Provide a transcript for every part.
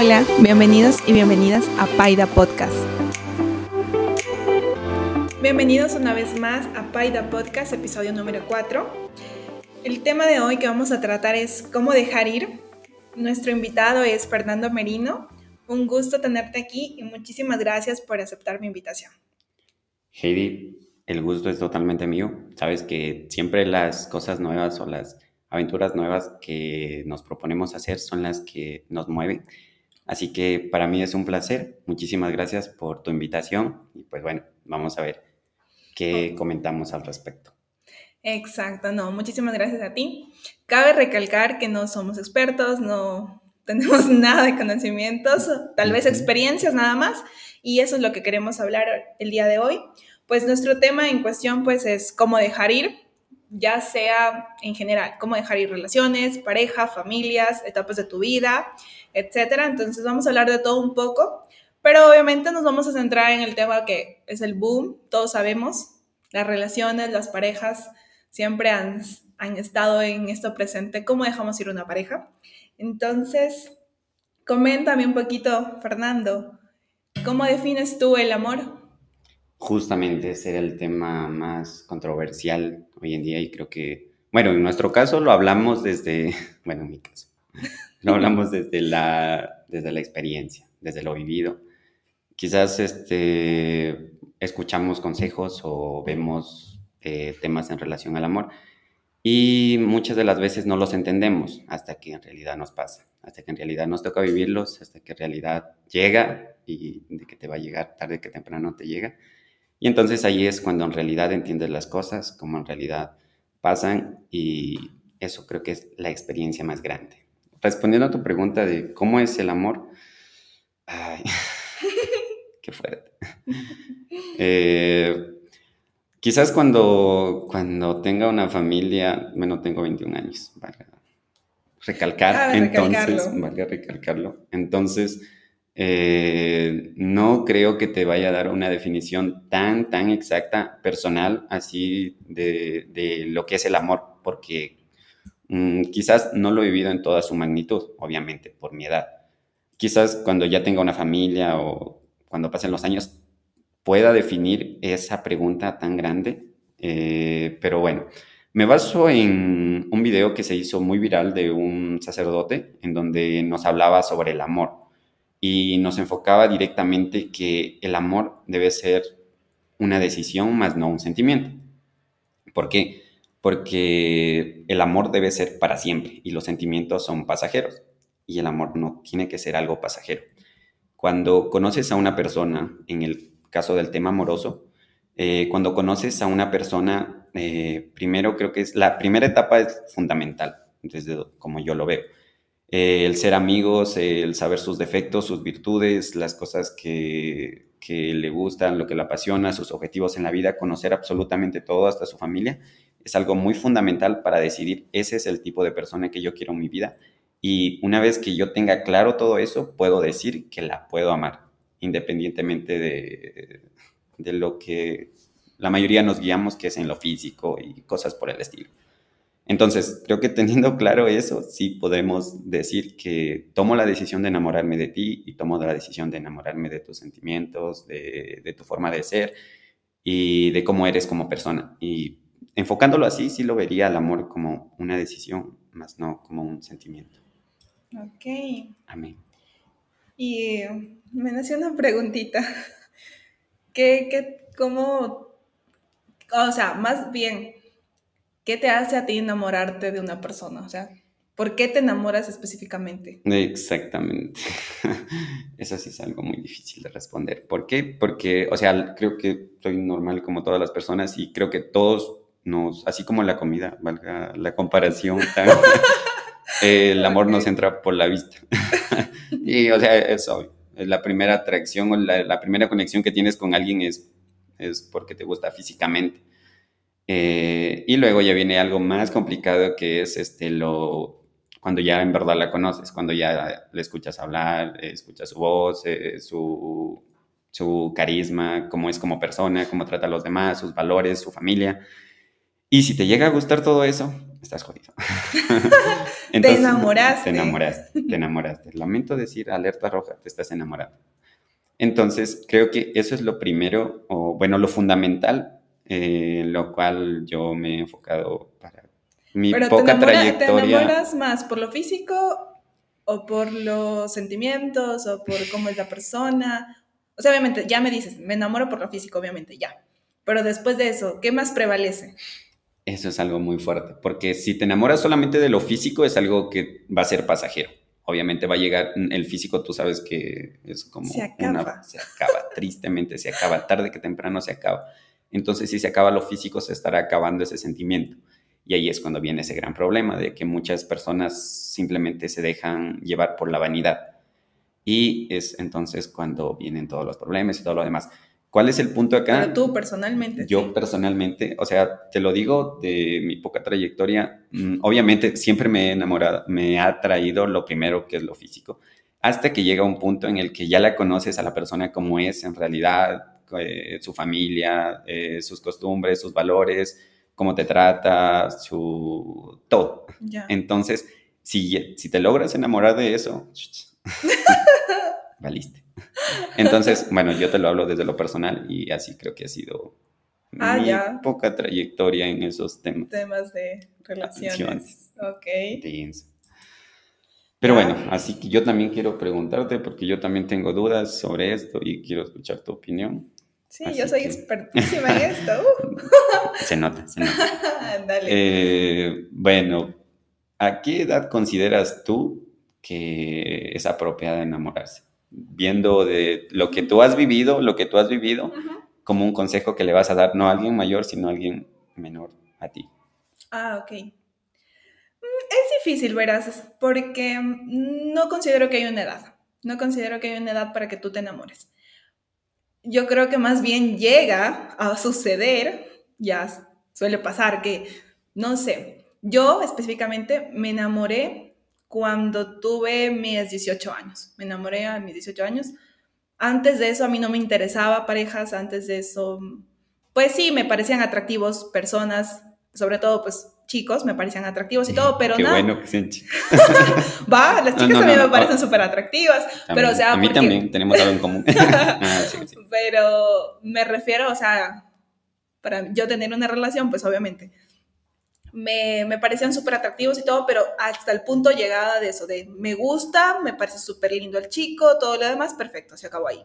Hola, bienvenidos y bienvenidas a Paida Podcast. Bienvenidos una vez más a Paida Podcast, episodio número 4. El tema de hoy que vamos a tratar es cómo dejar ir. Nuestro invitado es Fernando Merino. Un gusto tenerte aquí y muchísimas gracias por aceptar mi invitación. Heidi, el gusto es totalmente mío. Sabes que siempre las cosas nuevas o las aventuras nuevas que nos proponemos hacer son las que nos mueven. Así que para mí es un placer. Muchísimas gracias por tu invitación y pues bueno, vamos a ver qué comentamos al respecto. Exacto, no, muchísimas gracias a ti. Cabe recalcar que no somos expertos, no tenemos nada de conocimientos, tal vez experiencias nada más, y eso es lo que queremos hablar el día de hoy. Pues nuestro tema en cuestión pues es cómo dejar ir, ya sea en general, cómo dejar ir relaciones, pareja, familias, etapas de tu vida, etcétera. Entonces vamos a hablar de todo un poco, pero obviamente nos vamos a centrar en el tema que es el boom, todos sabemos, las relaciones, las parejas siempre han, han estado en esto presente, cómo dejamos ir una pareja. Entonces, coméntame un poquito, Fernando, ¿cómo defines tú el amor? Justamente ese era el tema más controversial hoy en día y creo que, bueno, en nuestro caso lo hablamos desde, bueno, en mi caso, lo hablamos desde la, desde la experiencia, desde lo vivido. Quizás este, escuchamos consejos o vemos eh, temas en relación al amor y muchas de las veces no los entendemos hasta que en realidad nos pasa, hasta que en realidad nos toca vivirlos, hasta que en realidad llega y de que te va a llegar tarde que temprano te llega. Y entonces ahí es cuando en realidad entiendes las cosas, como en realidad pasan y eso creo que es la experiencia más grande. Respondiendo a tu pregunta de cómo es el amor, ay, qué fuerte. Eh, quizás cuando, cuando tenga una familia, bueno, tengo 21 años, valga recalcar, entonces, valga recalcarlo, entonces eh, no creo que te vaya a dar una definición tan, tan exacta, personal, así de, lo que es el amor, porque mm, quizás no lo he vivido en toda su magnitud, obviamente, por mi edad. Quizás cuando ya tenga una familia o cuando pasen los años pueda definir esa pregunta tan grande, eh, pero bueno. Me baso en un video que se hizo muy viral de un sacerdote en donde nos hablaba sobre el amor y nos enfocaba directamente que el amor debe ser una decisión más no un sentimiento. ¿Por qué? Porque el amor debe ser para siempre y los sentimientos son pasajeros y el amor no tiene que ser algo pasajero. Cuando conoces a una persona, en el caso del tema amoroso, eh, cuando conoces a una persona, eh, primero creo que es la primera etapa es fundamental, desde como yo lo veo eh, el ser amigos, el saber sus defectos, sus virtudes, las cosas que, le gustan, lo que le apasiona, sus objetivos en la vida, conocer absolutamente todo, hasta su familia, es algo muy fundamental para decidir, ese es el tipo de persona que yo quiero en mi vida. Y una vez que yo tenga claro todo eso, puedo decir que la puedo amar, independientemente de, de lo que la mayoría nos guiamos, que es en lo físico y cosas por el estilo. Entonces, creo que teniendo claro eso, sí podemos decir que tomo la decisión de enamorarme de ti y tomo la decisión de enamorarme de tus sentimientos, de, tu forma de ser y de cómo eres como persona. Y enfocándolo así, sí lo vería al amor como una decisión, más no como un sentimiento. Ok. Amén. Y me nació una preguntita. ¿Qué, qué, cómo, o sea, más bien, ¿Qué te hace a ti enamorarte de una persona? O sea, ¿por qué te enamoras específicamente? Exactamente. Eso sí es algo muy difícil de responder. ¿Por qué? Porque, o sea, creo que soy normal como todas las personas y creo que todos nos, así como la comida, valga la comparación, el amor nos entra por la vista. y, o sea, es obvio. La primera atracción o la, la primera conexión que tienes con alguien es, es porque te gusta físicamente. Eh, y luego ya viene algo más complicado que es este, lo, cuando ya en verdad la conoces, cuando ya le escuchas hablar, escuchas su voz, eh, su, su, carisma, cómo es como persona, cómo trata a los demás, sus valores, su familia. Y si te llega a gustar todo eso, estás jodido. te enamoraste. Te enamoraste, te enamoraste. Lamento decir alerta roja, te estás enamorando. Entonces, creo que eso es lo primero, o bueno, lo fundamental, eh, lo cual yo me he enfocado para mi poca trayectoria. ¿Te enamoras más por lo físico o por los sentimientos o por cómo es la persona? O sea, obviamente, ya me dices, me enamoro por lo físico, obviamente, ya. Pero después de eso, ¿qué más prevalece? Eso es algo muy fuerte, porque si te enamoras solamente de lo físico es algo que va a ser pasajero. Obviamente va a llegar el físico, tú sabes que es como se acaba. se acaba, tristemente se acaba, tarde que temprano se acaba. Entonces, si se acaba lo físico, se estará acabando ese sentimiento. Y ahí es cuando viene ese gran problema de que muchas personas simplemente se dejan llevar por la vanidad. Y es entonces cuando vienen todos los problemas y todo lo demás. ¿Cuál es el punto acá? Pero tú personalmente. Yo personalmente, o sea, te lo digo de mi poca trayectoria, mm, obviamente siempre me he enamorado, me ha atraído lo primero que es lo físico, hasta que llega un punto en el que ya la conoces a la persona como es en realidad, eh, su familia, eh, sus costumbres, sus valores, cómo te trata, su todo. Entonces, si, si te logras enamorar de eso, valiste. Entonces, bueno, yo te lo hablo desde lo personal y así creo que ha sido ah, mi poca trayectoria en esos temas. Temas de relaciones. Ok. Pero bueno, así que yo también quiero preguntarte porque yo también tengo dudas sobre esto y quiero escuchar tu opinión. Sí, yo soy expertísima en esto. se nota, se nota. Dale. Eh, bueno, ¿a qué edad consideras tú que es apropiada enamorarse? viendo de lo que tú has vivido, lo que tú has vivido, como un consejo que le vas a dar no a alguien mayor, sino a alguien menor a ti. Ah, ok. Mm, es difícil, verás, porque no considero que hay una edad. No considero que hay una edad para que tú te enamores. Yo creo que más bien llega a suceder, ya suele pasar que, no sé, yo específicamente me enamoré cuando tuve mis 18 años. Me enamoré a mis 18 años. Antes de eso a mí no me interesaba parejas, antes de eso, pues sí, me parecían atractivos personas, sobre todo pues chicos, me parecían atractivos y todo, pero Qué nada. bueno que sean chicos. Va, las chicas también me parecen súper atractivas, pero o sea... A mí también, tenemos algo en común. Ah, pero me refiero, o sea, para yo tener una relación, pues obviamente me, me parecían súper atractivos y todo, pero hasta el punto llegada de eso, de me gusta, me parece súper lindo el chico, todo lo demás, perfecto, se acabó ahí.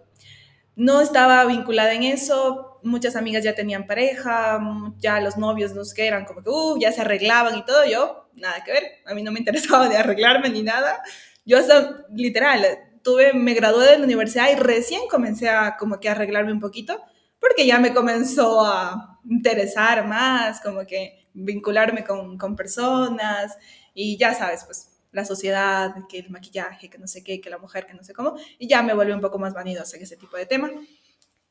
No estaba vinculada en eso, muchas amigas ya tenían pareja, ya los novios nos que eran como que, uh, ya se arreglaban y todo, yo, nada que ver, a mí no me interesaba de arreglarme ni nada, yo hasta, literal, tuve, me gradué de la universidad y recién comencé a como que arreglarme un poquito, porque ya me comenzó a interesar más, como que vincularme con, con personas y ya sabes, pues la sociedad, que el maquillaje, que no sé qué, que la mujer, que no sé cómo, y ya me volví un poco más vanidosa en ese tipo de tema.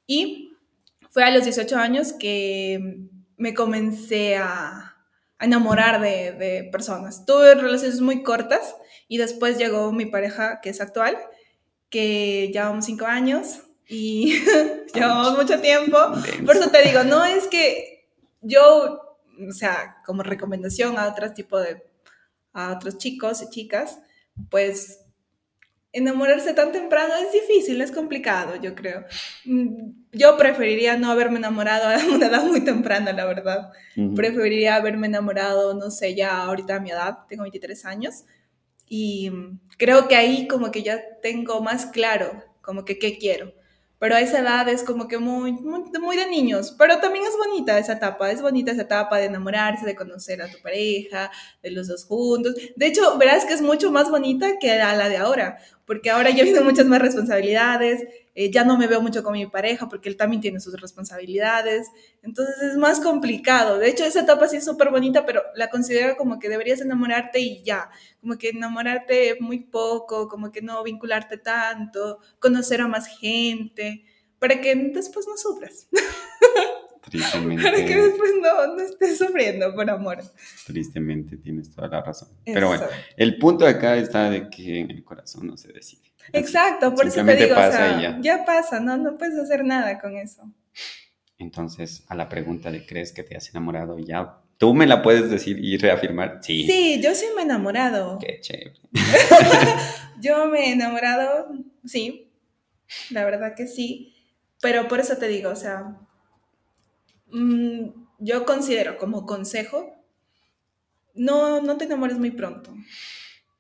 Y fue a los 18 años que me comencé a, a enamorar de, de, personas. Tuve relaciones muy cortas y después llegó mi pareja, que es actual, que llevamos 5 años y llevamos mucho tiempo. Por eso te digo, no es que yo o sea, como recomendación a otros tipo de, a otros chicos y chicas, pues enamorarse tan temprano es difícil, es complicado, yo creo. Mm, yo preferiría no haberme enamorado a una edad muy temprana, la verdad. Preferiría haberme enamorado, no sé, ya ahorita a mi edad, tengo 23 años, y creo que ahí como que ya tengo más claro como que qué quiero pero a esa edad es como que muy, muy, de niños, pero también es bonita esa etapa, es bonita esa etapa de enamorarse, de conocer a tu pareja, de los dos juntos. De hecho, verás que es mucho más bonita que la de ahora, porque ahora ya vienen muchas más responsabilidades, eh, ya no me veo mucho con mi pareja porque él también tiene sus responsabilidades, entonces es más complicado. De hecho, esa etapa sí es súper bonita, pero la considero como que deberías enamorarte y ya, como que enamorarte muy poco, como que no vincularte tanto, conocer a más gente, para que después no sufras. Tristemente. Para que después no, no, estés sufriendo por amor. Tristemente, tienes toda la razón. Pero bueno, el punto acá está de que en el corazón no se decide. Exacto, por eso te digo, pasa o sea, ya. pasa, ¿no? No puedes hacer nada con eso. Entonces, a la pregunta de ¿crees que te has enamorado? Ya ¿Tú me la puedes decir y reafirmar? Sí. Sí, yo sí me he enamorado. Qué chévere. yo me he enamorado, sí. La verdad que sí. Pero por eso te digo, o sea, mm, yo considero como consejo, no, no te enamores muy pronto.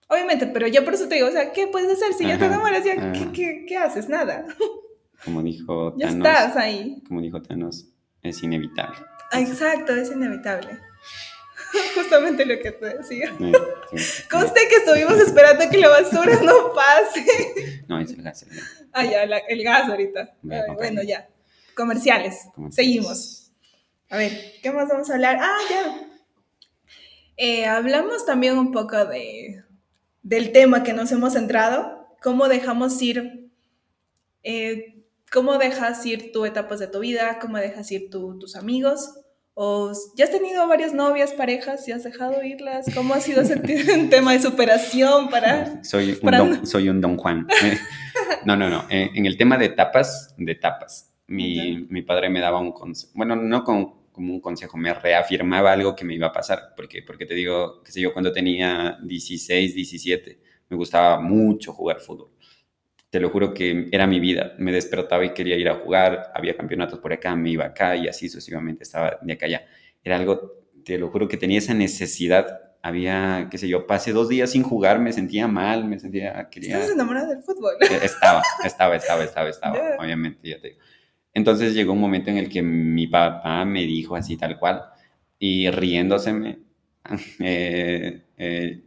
Obviamente, pero yo por eso te digo, o sea, ¿qué puedes hacer si ya te enamoras? Ya, ¿qué, qué, haces? Nada. Como dijo Thanos. Ya estás ahí. Como dijo Thanos, es inevitable. Exacto, es inevitable. Justamente lo que te decía. Conste que estuvimos esperando que la basura no pase. No, es el gas. Ah, ya, el gas ahorita. bueno, ya. Comerciales. Seguimos. A ver, ¿qué más vamos a hablar? Ah, ya. Eh, hablamos también un poco de, del tema que nos hemos centrado. ¿Cómo dejamos ir? Eh, ¿Cómo dejas ir tu etapas de tu vida? ¿Cómo dejas ir tus amigos? ¿O ya has tenido varias novias, parejas y has dejado irlas? ¿Cómo ha sido sentir un tema de superación para...? Soy un, Don, soy un don Juan. no, no, no. Eh, en el tema de etapas, de etapas, mi, mi padre me daba un consejo, bueno, no con, como un consejo, me reafirmaba algo que me iba a pasar, porque, porque te digo, qué sé yo, cuando tenía 16, 17, me gustaba mucho jugar fútbol te lo juro que era mi vida. Me despertaba y quería ir a jugar, había campeonatos por acá, me iba acá y así sucesivamente estaba de acá allá. Era algo, te lo juro que tenía esa necesidad. Había, qué sé yo, pasé dos días sin jugar, me sentía mal, me sentía, quería... ¿Estás enamorada del fútbol? Eh, estaba, estaba, estaba, estaba, estaba, obviamente, ya te digo. Entonces llegó un momento en el que mi papá me dijo así tal cual, y riéndoseme, eh, eh,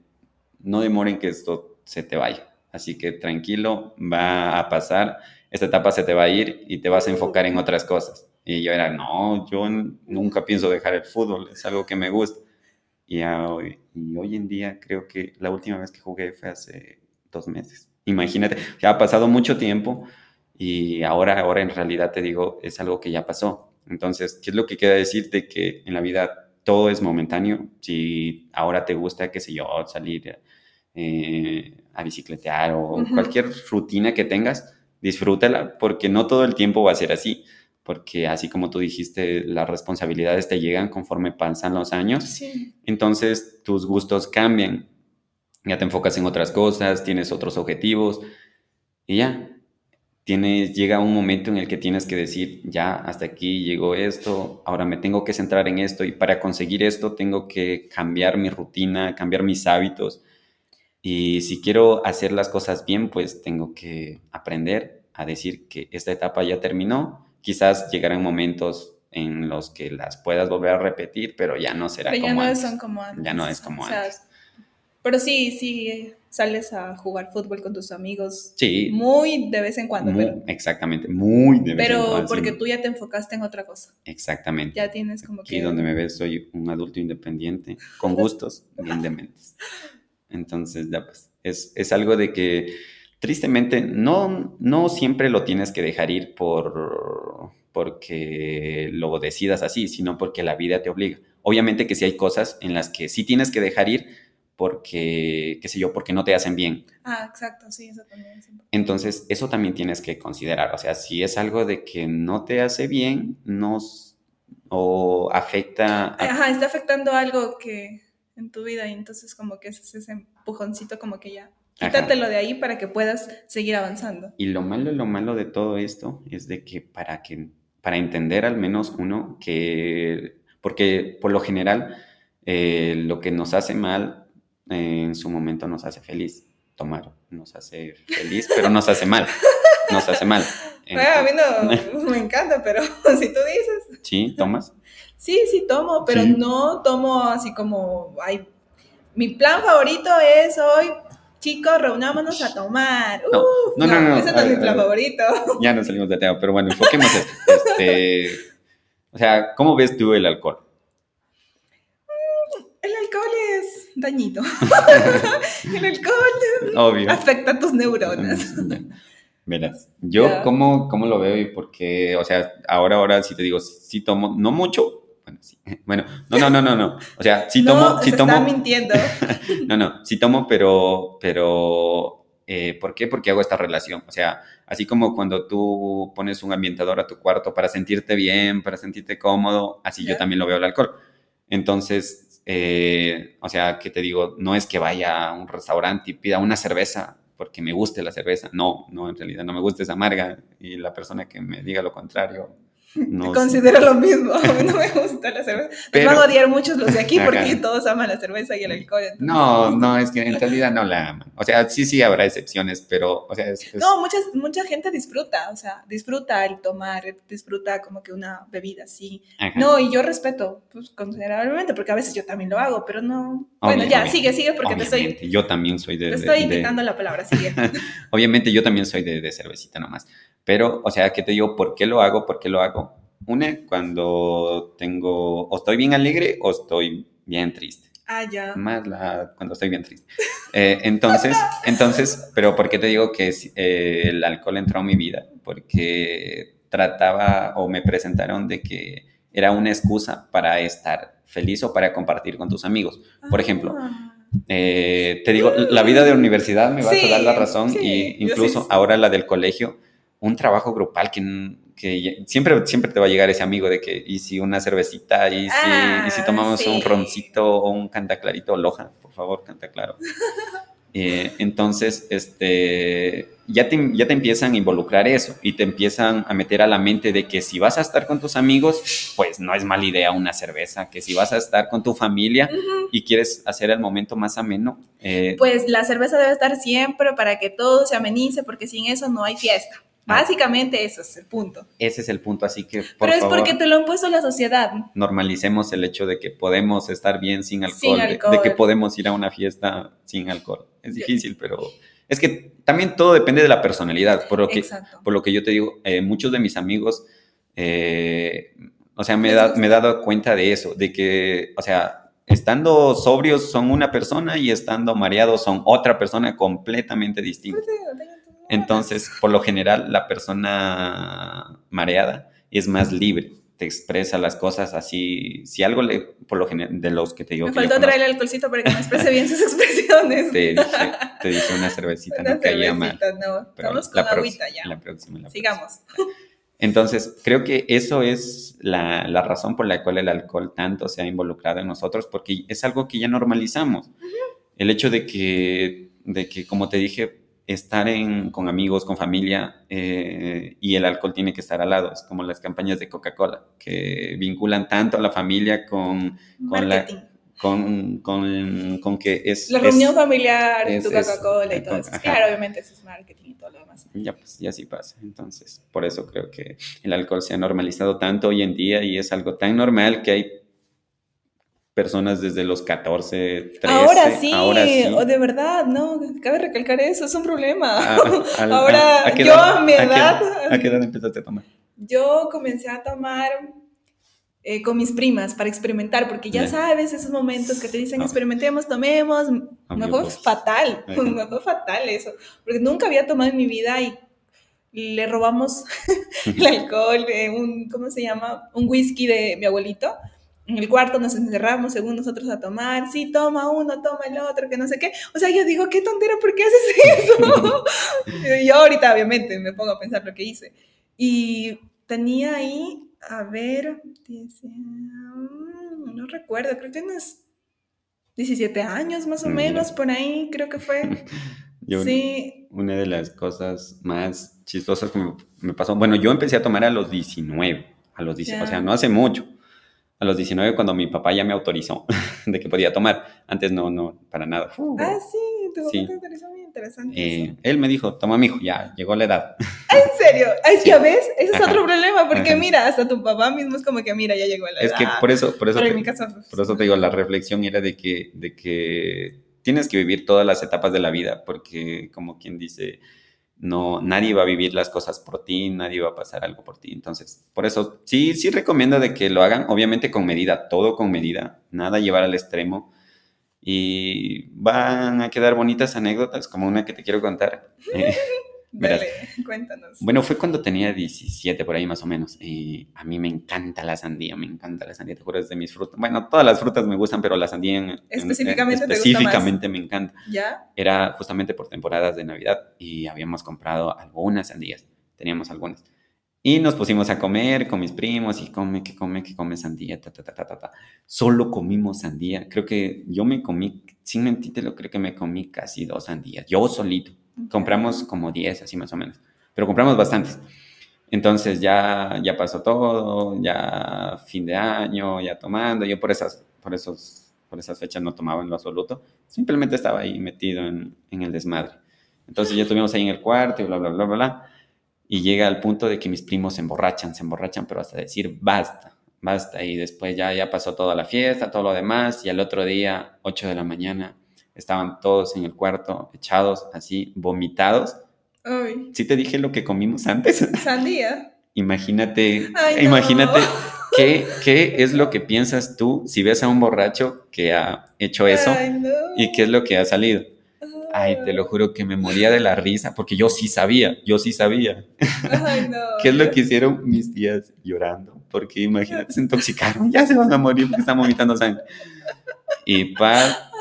no demoren que esto se te vaya Así que tranquilo, va a pasar, esta etapa se te va a ir y te vas a enfocar en otras cosas. Y yo era, no, yo nunca pienso dejar el fútbol, es algo que me gusta. Y hoy, y hoy en día creo que la última vez que jugué fue hace dos meses. Imagínate, ya ha pasado mucho tiempo y ahora, ahora en realidad te digo, es algo que ya pasó. Entonces, ¿qué es lo que queda decirte? Que en la vida todo es momentáneo. Si ahora te gusta, qué sé yo, salir eh, a bicicletear o cualquier rutina que tengas, disfrútala porque no todo el tiempo va a ser así, porque así como tú dijiste, las responsabilidades te llegan conforme pasan los años, entonces tus gustos cambian, ya te enfocas en otras cosas, tienes otros objetivos y ya. Tienes, llega un momento en el que tienes que decir, ya, hasta aquí llegó esto, ahora me tengo que centrar en esto y para conseguir esto tengo que cambiar mi rutina, cambiar mis hábitos, y si quiero hacer las cosas bien, pues tengo que aprender a decir que esta etapa ya terminó. Quizás llegarán momentos en los que las puedas volver a repetir, pero ya no será como, ya no Son como antes. Ya no es como antes. Pero sí, sí, sales a jugar fútbol con tus amigos. Sí. Muy de vez en cuando. pero, exactamente, muy de vez en cuando. Pero porque tú ya te enfocaste en otra cosa. Exactamente. Ya tienes como que... Aquí donde me ves soy un adulto independiente, con gustos bien dementes. Entonces, ya pues, es, es, algo de que tristemente no, no siempre lo tienes que dejar ir por, porque lo decidas así, sino porque la vida te obliga. Obviamente que sí hay cosas en las que sí tienes que dejar ir porque, qué sé yo, porque no te hacen bien. Ah, exacto, sí, eso también. Entonces, eso también tienes que considerar. O sea, si es algo de que no te hace bien, no, o afecta... Ajá, está afectando algo que en tu vida y entonces como que es ese empujoncito como que ya quítatelo de ahí para que puedas seguir avanzando. Y lo malo, lo malo de todo esto es de que para que, para entender al menos uno que, porque por lo general eh, lo que nos hace mal eh, en su momento nos hace feliz. Tomar nos hace feliz, pero nos hace mal. Nos hace mal. bueno, a mí no me encanta, pero si tú dices. Sí, tomas. Sí, sí tomo, pero no tomo así como, ay, mi plan favorito es hoy, chicos, reunámonos a tomar. No, no, no, no, Ese no es mi plan favorito. Ya no salimos de tema, pero bueno, enfoquemos este, o sea, ¿cómo ves tú el alcohol? Mm, el alcohol es dañito. el alcohol afecta a tus neuronas. Verás, yo cómo, cómo, lo veo y por qué, o sea, ahora, ahora si te digo, sí tomo, no mucho, bueno, sí. Bueno, no, no, no, no, no. O sea, sí tomo, no, sí se tomo. Está mintiendo. no, no, sí tomo, pero, pero, eh, ¿por qué? Porque hago esta relación. O sea, así como cuando tú pones un ambientador a tu cuarto para sentirte bien, para sentirte cómodo, así yo también lo veo el alcohol. Entonces, eh, o sea, que te digo, no es que vaya a un restaurante y pida una cerveza porque me guste la cerveza. No, no, en realidad no me gusta, es amarga. Y la persona que me diga lo contrario, no Considero lo mismo, no me gusta la cerveza. Pero, van a odiar muchos los de aquí porque todos aman la cerveza y el alcohol. No, no, es que en realidad no la aman. O sea, sí, sí habrá excepciones, pero, o sea, es, No, muchas, mucha gente disfruta, o sea, disfruta el tomar, disfruta como que una bebida así. No, y yo respeto, pues, considerablemente, porque a veces yo también lo hago, pero no... Bueno, ya, sigue, sigue, porque te estoy... Yo también soy de... Te estoy invitando la palabra, sigue. obviamente yo también soy de, de cervecita nomás. Pero, o sea, ¿qué te digo? ¿Por qué lo hago? ¿Por qué lo hago? Una, cuando tengo, o estoy bien alegre o estoy bien triste. Ah, ya. Más la, cuando estoy bien triste. Eh, entonces, entonces, pero ¿por qué te digo que eh, el alcohol entró en mi vida? Porque trataba o me presentaron de que era una excusa para estar feliz o para compartir con tus amigos. Por ejemplo, ah. eh, te digo, la vida de universidad me va a dar la razón y incluso ahora la del colegio un trabajo grupal que, que, siempre, siempre te va a llegar ese amigo de que, y si una cervecita, y si, y si ah, tomamos un roncito o un canta clarito, loja, por favor, canta claro. Eh, entonces, este, ya te, ya te empiezan a involucrar eso y te empiezan a meter a la mente de que si vas a estar con tus amigos, pues no es mala idea una cerveza, que si vas a estar con tu familia y quieres hacer el momento más ameno. Eh, pues la cerveza debe estar siempre para que todo se amenice, porque sin eso no hay fiesta. Básicamente eso es el punto. Ese es el punto, así que por Pero es porque te lo ha puesto la sociedad. Normalicemos el hecho de que podemos estar bien sin alcohol, De, que podemos ir a una fiesta sin alcohol. Es difícil, pero es que también todo depende de la personalidad. Por lo que, por lo que yo te digo, eh, muchos de mis amigos, eh, o sea, me, me he dado cuenta de eso, de que, o sea, estando sobrios son una persona y estando mareados son otra persona completamente distinta. Entonces, por lo general, la persona mareada es más libre, te expresa las cosas así. Si algo le, por lo general, de los que te digo. Me faltó traerle alcoholcito para que me exprese bien sus expresiones. Te dije, te dije una cervecita, una no caía mal. No, vamos con la agüita ya. La próxima, la Sigamos. Entonces, creo que eso es la, la, razón por la cual el alcohol tanto se ha involucrado en nosotros, porque es algo que ya normalizamos. El hecho de que, de que, como te dije, estar en, con amigos, con familia, eh, y el alcohol tiene que estar al lado. Es como las campañas de Coca-Cola, que vinculan tanto a la familia con, con la... Con, con, con, que es... La reunión familiar, tu Coca-Cola y todo eso. Claro, obviamente eso es marketing y todo lo demás. Ya, pues, ya sí pasa. Entonces, por eso creo que el alcohol se ha normalizado tanto hoy en día y es algo tan normal que hay personas desde los 14, 13. Ahora sí, ahora sí. O de verdad, no, cabe recalcar eso, es un problema. Ah, ahora, yo a mi edad... ¿A qué edad empezaste a tomar? Yo comencé a tomar eh, con mis primas para experimentar, porque ya sabes esos momentos que te dicen ah. experimentemos, tomemos, me fue fatal, me fue fatal eso, porque nunca había tomado en mi vida y le robamos el alcohol, un, ¿cómo se llama? Un whisky de mi abuelito en el cuarto nos encerramos según nosotros a tomar, sí, toma uno, toma el otro, que no sé qué. O sea, yo digo, qué tontera, ¿por qué haces eso? y yo ahorita, obviamente, me pongo a pensar lo que hice. Y tenía ahí, a ver, mm, no recuerdo, creo que unos 17 años más o menos, por ahí creo que fue. Yo, sí. Una de las cosas más chistosas que me, pasó, bueno, yo empecé a tomar a los 19, a los 19, o sea, no hace mucho a los 19 cuando mi papá ya me autorizó de que podía tomar. Antes no, no, para nada. ah, sí, tu sí. te autorizó muy interesante. Eh, él me dijo, toma mi hijo, ya, llegó la edad. ¿En serio? Ay, ¿Ya ves? Ese es otro problema, porque mira, hasta tu papá mismo es como que, mira, ya llegó la edad. Es que por eso, por eso, te, por eso te digo, la reflexión era de que, de que tienes que vivir todas las etapas de la vida, porque como quien dice no, nadie va a vivir las cosas por ti, nadie va a pasar algo por ti. Entonces, por eso sí, sí recomiendo de que lo hagan, obviamente con medida, todo con medida, nada llevar al extremo. Y van a quedar bonitas anécdotas, como una que te quiero contar. Dale, cuéntanos. Bueno, fue cuando tenía 17 por ahí más o menos. Y a mí me encanta la sandía, me encanta la sandía, te juro, es de mis frutas. Bueno, todas las frutas me gustan, pero la sandía en, específicamente, específicamente me encanta. ¿Ya? Era justamente por temporadas de Navidad y habíamos comprado algunas sandías, teníamos algunas. Y nos pusimos a comer con mis primos y come, que come, que come sandía, ta, ta, ta, ta, ta. Solo comimos sandía. Creo que yo me comí, sin mentirte, lo creo que me comí casi dos sandías. Yo solito. Compramos como 10, así más o menos. Pero compramos bastantes. Entonces ya, ya pasó todo, ya fin de año, ya tomando. Yo por esas, por esos, por esas fechas no tomaba en lo absoluto. Simplemente estaba ahí metido en, en el desmadre. Entonces ya estuvimos ahí en el cuarto y bla, bla, bla, bla, bla y llega al punto de que mis primos se emborrachan, se emborrachan, pero hasta decir basta, basta. Y después ya, ya pasó toda la fiesta, todo lo demás, y al otro día, 8 de la mañana, estaban todos en el cuarto, echados, así, vomitados. Ay. ¿Sí te dije lo que comimos antes? Sandía. imagínate, imagínate qué, qué es lo que piensas tú si ves a un borracho que ha hecho eso y qué es lo que ha salido. Ay, te lo juro que me moría de la risa, porque yo sí sabía, yo sí sabía. Ay, no. ¿Qué es lo que hicieron mis tías llorando? Porque imagínate, se intoxicaron, ya se van a morir porque están vomitando sangre. Y pa,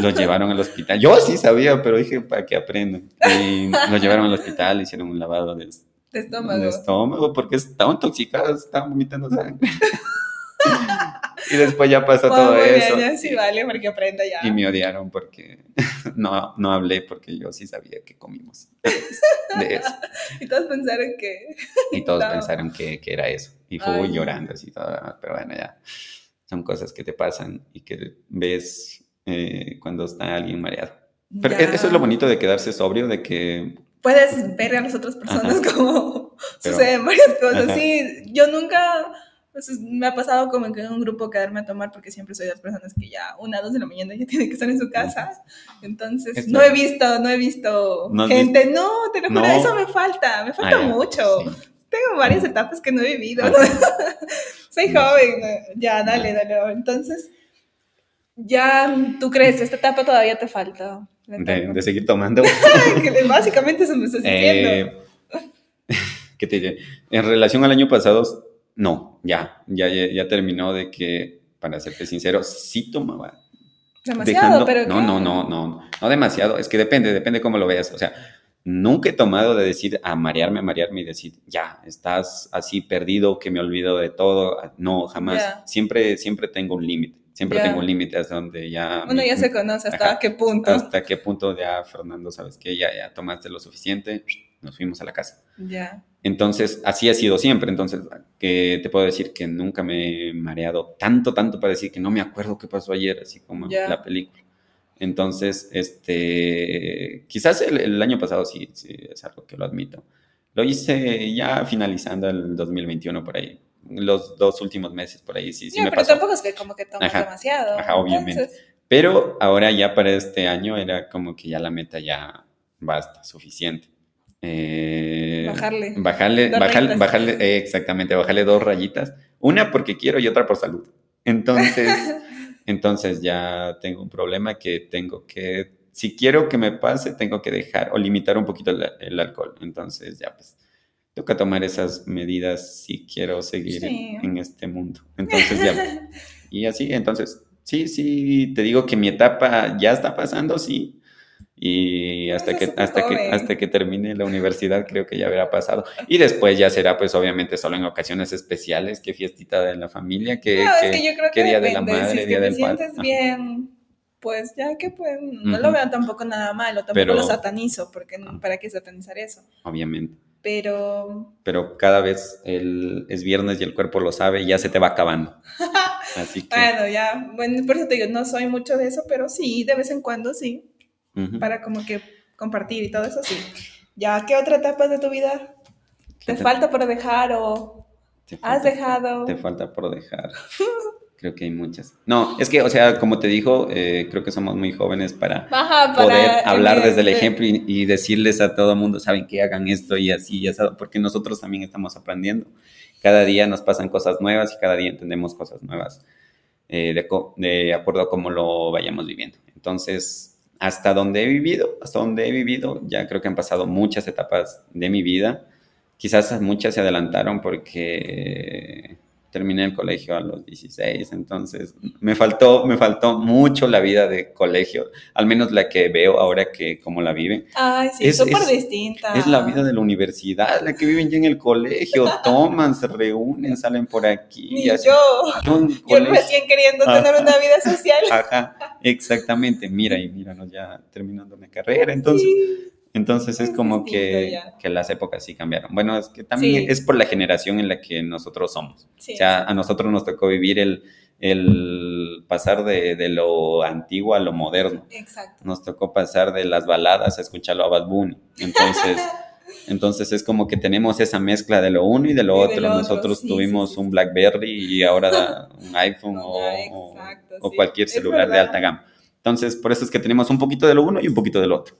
los llevaron al hospital. Yo sí sabía, pero dije, para que aprendan. Y los llevaron al hospital, hicieron un lavado de, de estómago. De estómago, porque estaban intoxicados, estaban vomitando sangre. Y después ya pasó todo eso. sí vale, porque aprenda ya. Y me odiaron porque no, no hablé, porque yo sí sabía que comimos de eso. y todos pensaron que... y todos pensaron que, que, era eso. Y fui llorando así todo, pero bueno, ya son cosas que te pasan y que ves eh, cuando está alguien mareado. Pero eso es lo bonito de quedarse sobrio, de que... Puedes ver a las otras personas como suceden varias cosas. Sí, yo nunca entonces me ha pasado como que en un grupo quedarme a tomar porque siempre soy de las personas que ya una, dos de la mañana ya tienen que estar en su casa. Entonces no he visto, no he visto gente, no, te lo juro, eso me falta, me falta ah, mucho. Tengo varias etapas que no he vivido. Ah, soy joven, ya, dale, dale. Entonces, ya tú crees, esta etapa todavía te falta. De, seguir tomando. Básicamente eso me estás diciendo. Eh, ¿Qué te diré? En relación al año pasado, no, ya, ya, ya terminó de que, para serte sincero, sí tomaba. Demasiado, pero. No, no, no, no, no demasiado. Es que depende, depende cómo lo veas. O sea, nunca he tomado de decir a marearme, a marearme y decir, ya, estás así perdido, que me olvido de todo. No, jamás. Siempre, siempre tengo un límite. Siempre tengo un límite hasta donde ya... Uno ya se conoce hasta qué punto. Hasta qué punto ya, Fernando, sabes que ya, ya tomaste lo suficiente, nos fuimos a la casa. Ya. Entonces, así ha sido siempre. Entonces, que te puedo decir que nunca me he mareado tanto, tanto para decir que no me acuerdo qué pasó ayer, así como en la película. Entonces, este, quizás el, año pasado sí, sí, es algo que lo admito. Lo hice ya finalizando el 2021 por ahí. Los dos últimos meses por ahí sí, sí me pero tampoco es que como que tomas demasiado. Ajá, obviamente. Pero ahora ya para este año era como que ya la meta ya basta, suficiente. Eh, bajarle. Bajarle, bajarle, bajarle eh, exactamente, bajarle dos rayitas. Una porque quiero y otra por salud. Entonces, entonces ya tengo un problema que tengo que, si quiero que me pase, tengo que dejar o limitar un poquito el, alcohol. Entonces ya pues toca tomar esas medidas si quiero seguir en, en, este mundo. Entonces ya. y así, entonces, sí, sí, te digo que mi etapa ya está pasando, sí, y hasta que, hasta, que, hasta que termine la universidad creo que ya habrá pasado. Y después ya será pues obviamente solo en ocasiones especiales, que fiestita de la familia, que, día de la madre, día del padre. sientes bien, pues ya que pues no lo veo tampoco nada malo, tampoco lo satanizo, porque ah. ¿para qué satanizar eso? Obviamente. Pero... Pero cada vez el, es viernes y el cuerpo lo sabe y ya se te va acabando. Así que... bueno, ya, bueno, por eso te digo, no soy mucho de eso, pero sí, de vez en cuando sí para como que compartir y todo eso, sí. ¿Ya qué otra etapa de tu vida te, falta por dejar o has dejado? Te falta por dejar. creo que hay muchas. No, es que, o sea, como te dijo, eh, creo que somos muy jóvenes para, poder hablar desde el ejemplo y, decirles a todo mundo, saben que hagan esto y así, y porque nosotros también estamos aprendiendo. Cada día nos pasan cosas nuevas y cada día entendemos cosas nuevas eh, de, de acuerdo a cómo lo vayamos viviendo. Entonces, hasta donde he vivido, hasta donde he vivido, ya creo que han pasado muchas etapas de mi vida. Quizás muchas se adelantaron porque terminé el colegio a los 16, entonces me faltó, me faltó mucho la vida de colegio, al menos la que veo ahora que como la viven. Ay, sí, súper distinta. Es la vida de la universidad, la que viven ya en el colegio, toman, se reúnen, salen por aquí. Ni yo, yo, recién queriendo tener una vida social. Ajá, exactamente, mira y míranos ya terminando mi carrera, entonces... Entonces es como que, que, las épocas sí cambiaron. Bueno, es que también es por la generación en la que nosotros somos. O sea, a nosotros nos tocó vivir el, el pasar de, de, lo antiguo a lo moderno. Exacto. Nos tocó pasar de las baladas a escucharlo a Bad Bunny. Entonces, entonces es como que tenemos esa mezcla de lo uno y de lo otro. nosotros tuvimos un BlackBerry y ahora un iPhone o, o, cualquier celular de alta gama. Entonces, por eso es que tenemos un poquito de lo uno y un poquito de lo otro.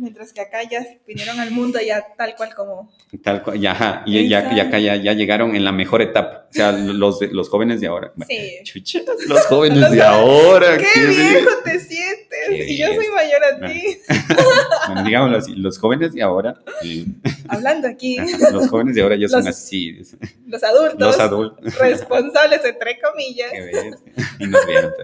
Mientras que acá ya vinieron al mundo ya tal cual como... Tal cual, ya, y, ya, acá ya, ya, llegaron en la mejor etapa. O sea, los, los jóvenes de ahora. Sí. los jóvenes de ahora. ¡Qué, viejo te sientes! y yo soy mayor a ti. bueno, digámoslo así, los jóvenes de ahora... Hablando aquí. Los jóvenes de ahora ya son así. Los adultos. Los adultos. Responsables, entre comillas. Qué ves. Y nos vieron.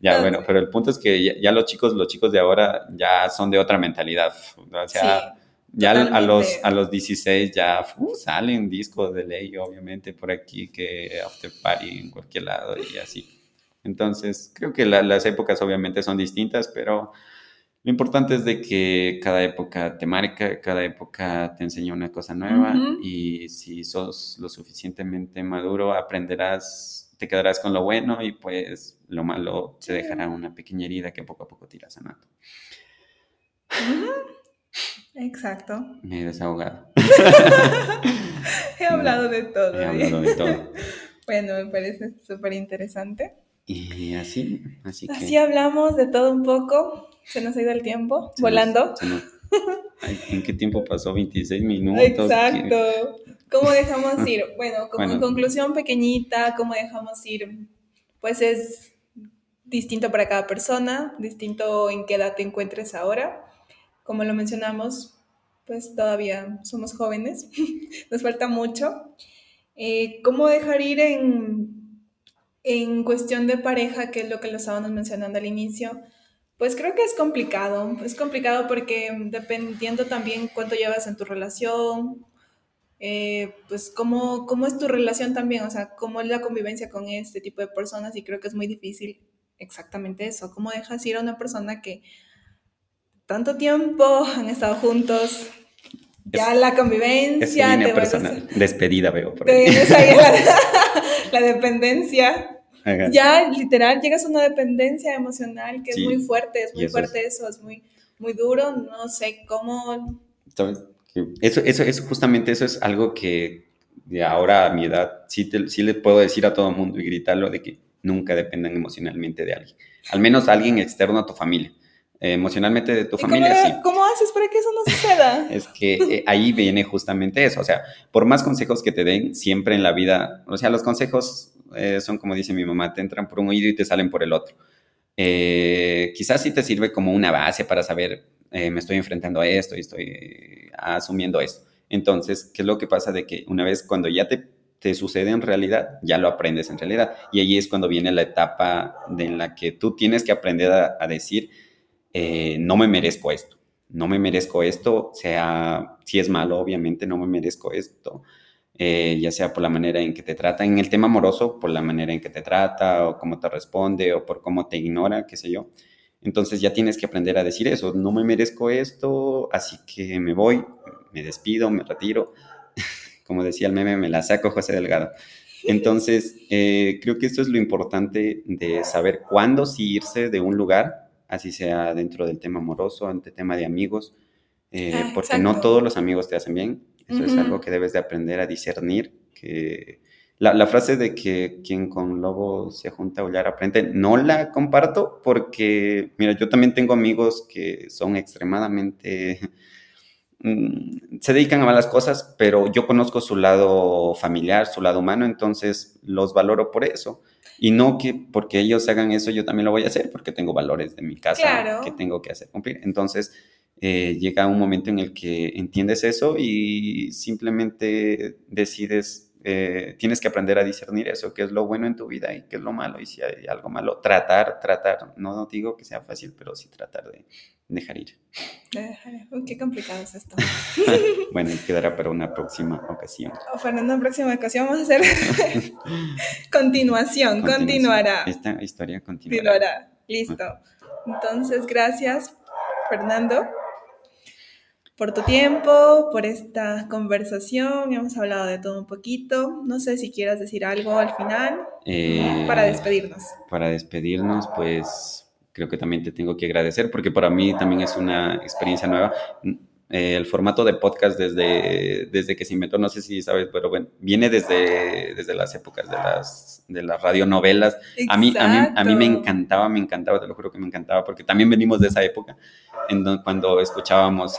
Ya, bueno, pero el punto es que ya, los chicos, los chicos de ahora ya son de otra mentalidad. O sea, ya a los, a los 16 ya uh, salen discos de ley, obviamente, por aquí, que after party en cualquier lado y así. Entonces, creo que las épocas obviamente son distintas, pero lo importante es de que cada época te marca, cada época te enseña una cosa nueva y si sos lo suficientemente maduro, aprenderás, te quedarás con lo bueno y pues lo malo te dejará una pequeña herida que poco a poco tiras sanando. Exacto. Me he desahogado. he hablado de todo. He hablado de todo. bueno, me parece súper interesante. Y así, así que... Así hablamos de todo un poco. Se nos ha ido el tiempo, volando. ¿En qué tiempo pasó? 26 minutos. Exacto. ¿Cómo dejamos ir? Bueno, como en conclusión pequeñita, ¿cómo dejamos ir? Pues es distinto para cada persona, distinto en qué edad te encuentres ahora. Como lo mencionamos, pues todavía somos jóvenes, nos falta mucho. Eh, ¿Cómo dejar ir en, en cuestión de pareja, que es lo que lo estábamos mencionando al inicio? Pues creo que es complicado, es complicado porque dependiendo también cuánto llevas en tu relación, eh, pues cómo, cómo es tu relación también, o sea, cómo es la convivencia con este tipo de personas y creo que es muy difícil exactamente eso, cómo dejas ir a una persona que tanto tiempo han estado juntos, ya la convivencia, te despedida veo por ahí. la, dependencia. Ya literal llegas a una dependencia emocional que es muy fuerte, es muy fuerte eso, es muy, muy duro, no sé cómo... Eso, eso, eso, justamente eso es algo que de ahora a mi edad sí, sí le puedo decir a todo el mundo y gritarlo de que nunca dependan emocionalmente de alguien. Al menos alguien externo a tu familia. Eh, emocionalmente de tu familia, cómo, sí. ¿Cómo haces para que eso no suceda? es que eh, ahí viene justamente eso. O sea, por más consejos que te den, siempre en la vida, o sea, los consejos eh, son como dice mi mamá, te entran por un oído y te salen por el otro. quizás sí te sirve como una base para saber, me estoy enfrentando a esto y estoy asumiendo esto. Entonces, ¿qué es lo que pasa de que una vez cuando ya te te sucede en realidad, ya lo aprendes en realidad. Y ahí es cuando viene la etapa de en la que tú tienes que aprender a, decir, eh, no me merezco esto, no me merezco esto, sea, si es malo, obviamente, no me merezco esto, eh, ya sea por la manera en que te trata, en el tema amoroso, por la manera en que te trata, o cómo te responde, o por cómo te ignora, qué sé yo. Entonces ya tienes que aprender a decir eso, no me merezco esto, así que me voy, me despido, me retiro como decía el meme, me la saco José Delgado. Entonces, eh, creo que esto es lo importante de saber cuándo sí irse de un lugar, así sea dentro del tema amoroso, ante tema de amigos, eh, ah, porque no todos los amigos te hacen bien. Eso es algo que debes de aprender a discernir. Que la, la, frase de que quien con lobo se junta a aullar aprende, no la comparto porque, mira, yo también tengo amigos que son extremadamente Mm, se dedican a malas cosas, pero yo conozco su lado familiar, su lado humano, entonces los valoro por eso. Y no que porque ellos hagan eso yo también lo voy a hacer, porque tengo valores de mi casa que tengo que hacer cumplir. Entonces eh, llega un momento en el que entiendes eso y simplemente decides eh, tienes que aprender a discernir eso, qué es lo bueno en tu vida y qué es lo malo. Y si hay algo malo, tratar, tratar. No, digo que sea fácil, pero sí tratar de dejar ir. qué complicado es esto. bueno, quedará para una próxima ocasión. O para una próxima ocasión vamos a hacer continuación, continuará. Esta historia continuará. continuará. Listo. Entonces, gracias, Fernando por tu tiempo, por esta conversación. Hemos hablado de todo un poquito. No sé si quieras decir algo al final eh, para despedirnos. Para despedirnos, pues creo que también te tengo que agradecer porque para mí también es una experiencia nueva. Eh, el formato de podcast desde, desde que se inventó, no sé si sabes, pero bueno, viene desde, desde las épocas de las, de las radionovelas. A mí, a, mí, a mí me encantaba, me encantaba, te lo juro que me encantaba, porque también venimos de esa época, en cuando escuchábamos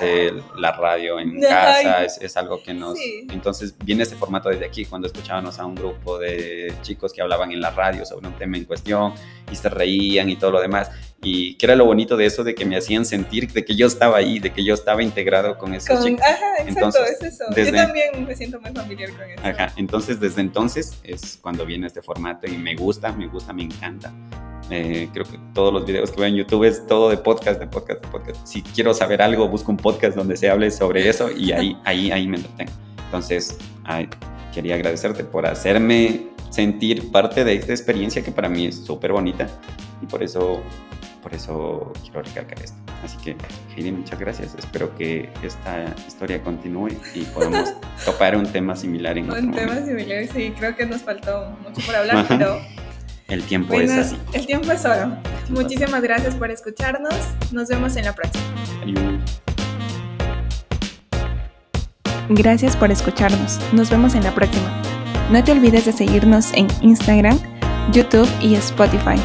la radio en casa, es, algo que nos... Entonces viene ese formato desde aquí, cuando escuchábamos a un grupo de chicos que hablaban en la radio sobre un tema en cuestión y se reían y todo lo demás y que era lo bonito de eso, de que me hacían sentir de que yo estaba ahí, de que yo estaba integrado con esos chicos. Ajá, exacto, entonces, es eso. yo también me siento muy familiar con eso. Ajá, entonces desde entonces es cuando viene este formato y me gusta, me gusta, me encanta. Eh, creo que todos los videos que veo en YouTube es todo de podcast, de podcast, de podcast. Si quiero saber algo, busco un podcast donde se hable sobre eso y ahí, ahí, ahí me entretengo. Entonces, quería agradecerte por hacerme sentir parte de esta experiencia que para mí es súper bonita y por eso por eso quiero recalcar esto. Así que, Heidi, muchas gracias. Espero que esta historia continúe y podamos topar un tema similar en Un tema similar, sí. Creo que nos faltó mucho por hablar, pero... El tiempo es así. El tiempo es oro. Muchísimas gracias por escucharnos. Nos vemos en la próxima. Adiós. Gracias por escucharnos. Nos vemos en la próxima. No te olvides de seguirnos en Instagram, YouTube y Spotify